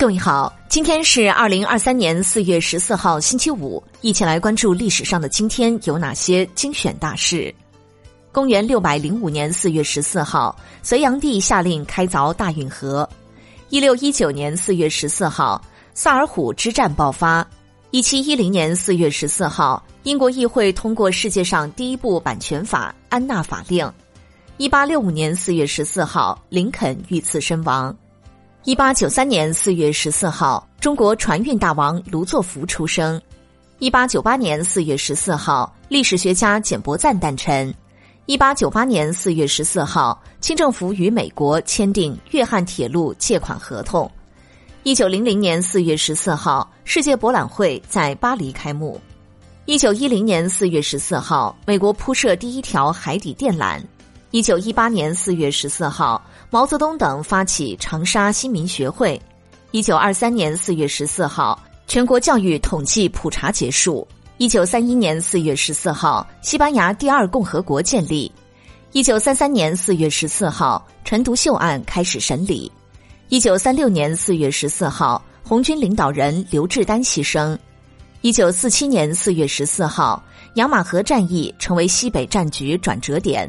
各位好，今天是二零二三年四月十四号，星期五，一起来关注历史上的今天有哪些精选大事。公元六百零五年四月十四号，隋炀帝下令开凿大运河。一六一九年四月十四号，萨尔浒之战爆发。一七一零年四月十四号，英国议会通过世界上第一部版权法《安娜法令》。一八六五年四月十四号，林肯遇刺身亡。一八九三年四月十四号，中国船运大王卢作孚出生。一八九八年四月十四号，历史学家简伯赞诞辰。一八九八年四月十四号，清政府与美国签订粤汉铁路借款合同。一九零零年四月十四号，世界博览会在巴黎开幕。一九一零年四月十四号，美国铺设第一条海底电缆。一九一八年四月十四号，毛泽东等发起长沙新民学会。一九二三年四月十四号，全国教育统计普查结束。一九三一年四月十四号，西班牙第二共和国建立。一九三三年四月十四号，陈独秀案开始审理。一九三六年四月十四号，红军领导人刘志丹牺牲。一九四七年四月十四号，养马河战役成为西北战局转折点。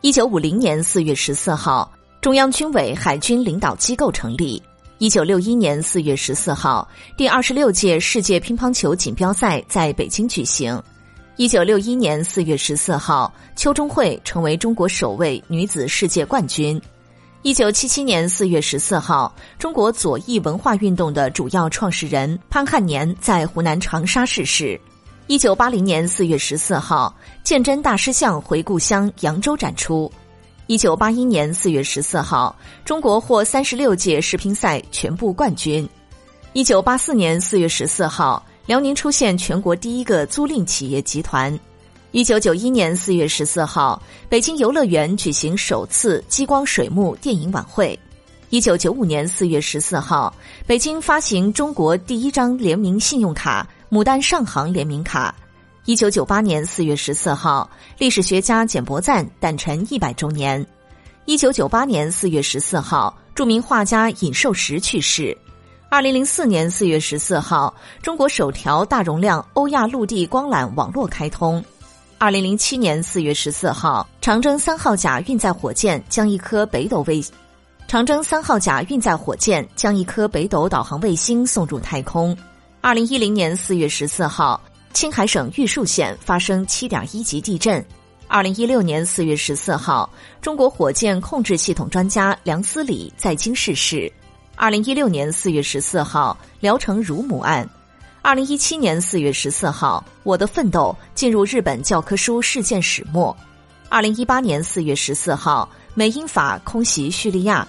一九五零年四月十四号，中央军委海军领导机构成立。一九六一年四月十四号，第二十六届世界乒乓球锦标赛在北京举行。一九六一年四月十四号，邱钟慧成为中国首位女子世界冠军。一九七七年四月十四号，中国左翼文化运动的主要创始人潘汉年在湖南长沙逝世。一九八零年四月十四号，鉴真大师像回故乡扬州展出。一九八一年四月十四号，中国获三十六届世乒赛全部冠军。一九八四年四月十四号，辽宁出现全国第一个租赁企业集团。一九九一年四月十四号，北京游乐园举行首次激光水幕电影晚会。一九九五年四月十四号，北京发行中国第一张联名信用卡。牡丹上行联名卡，一九九八年四月十四号，历史学家简伯赞诞辰一百周年。一九九八年四月十四号，著名画家尹寿石去世。二零零四年四月十四号，中国首条大容量欧亚陆地光缆网络开通。二零零七年四月十四号，长征三号甲运载火箭将一颗北斗卫，长征三号甲运载火箭将一颗北斗导航卫星送入太空。二零一零年四月十四号，青海省玉树县发生七点一级地震。二零一六年四月十四号，中国火箭控制系统专家梁思礼在京逝世。二零一六年四月十四号，聊城乳母案。二零一七年四月十四号，我的奋斗进入日本教科书事件始末。二零一八年四月十四号，美英法空袭叙利亚。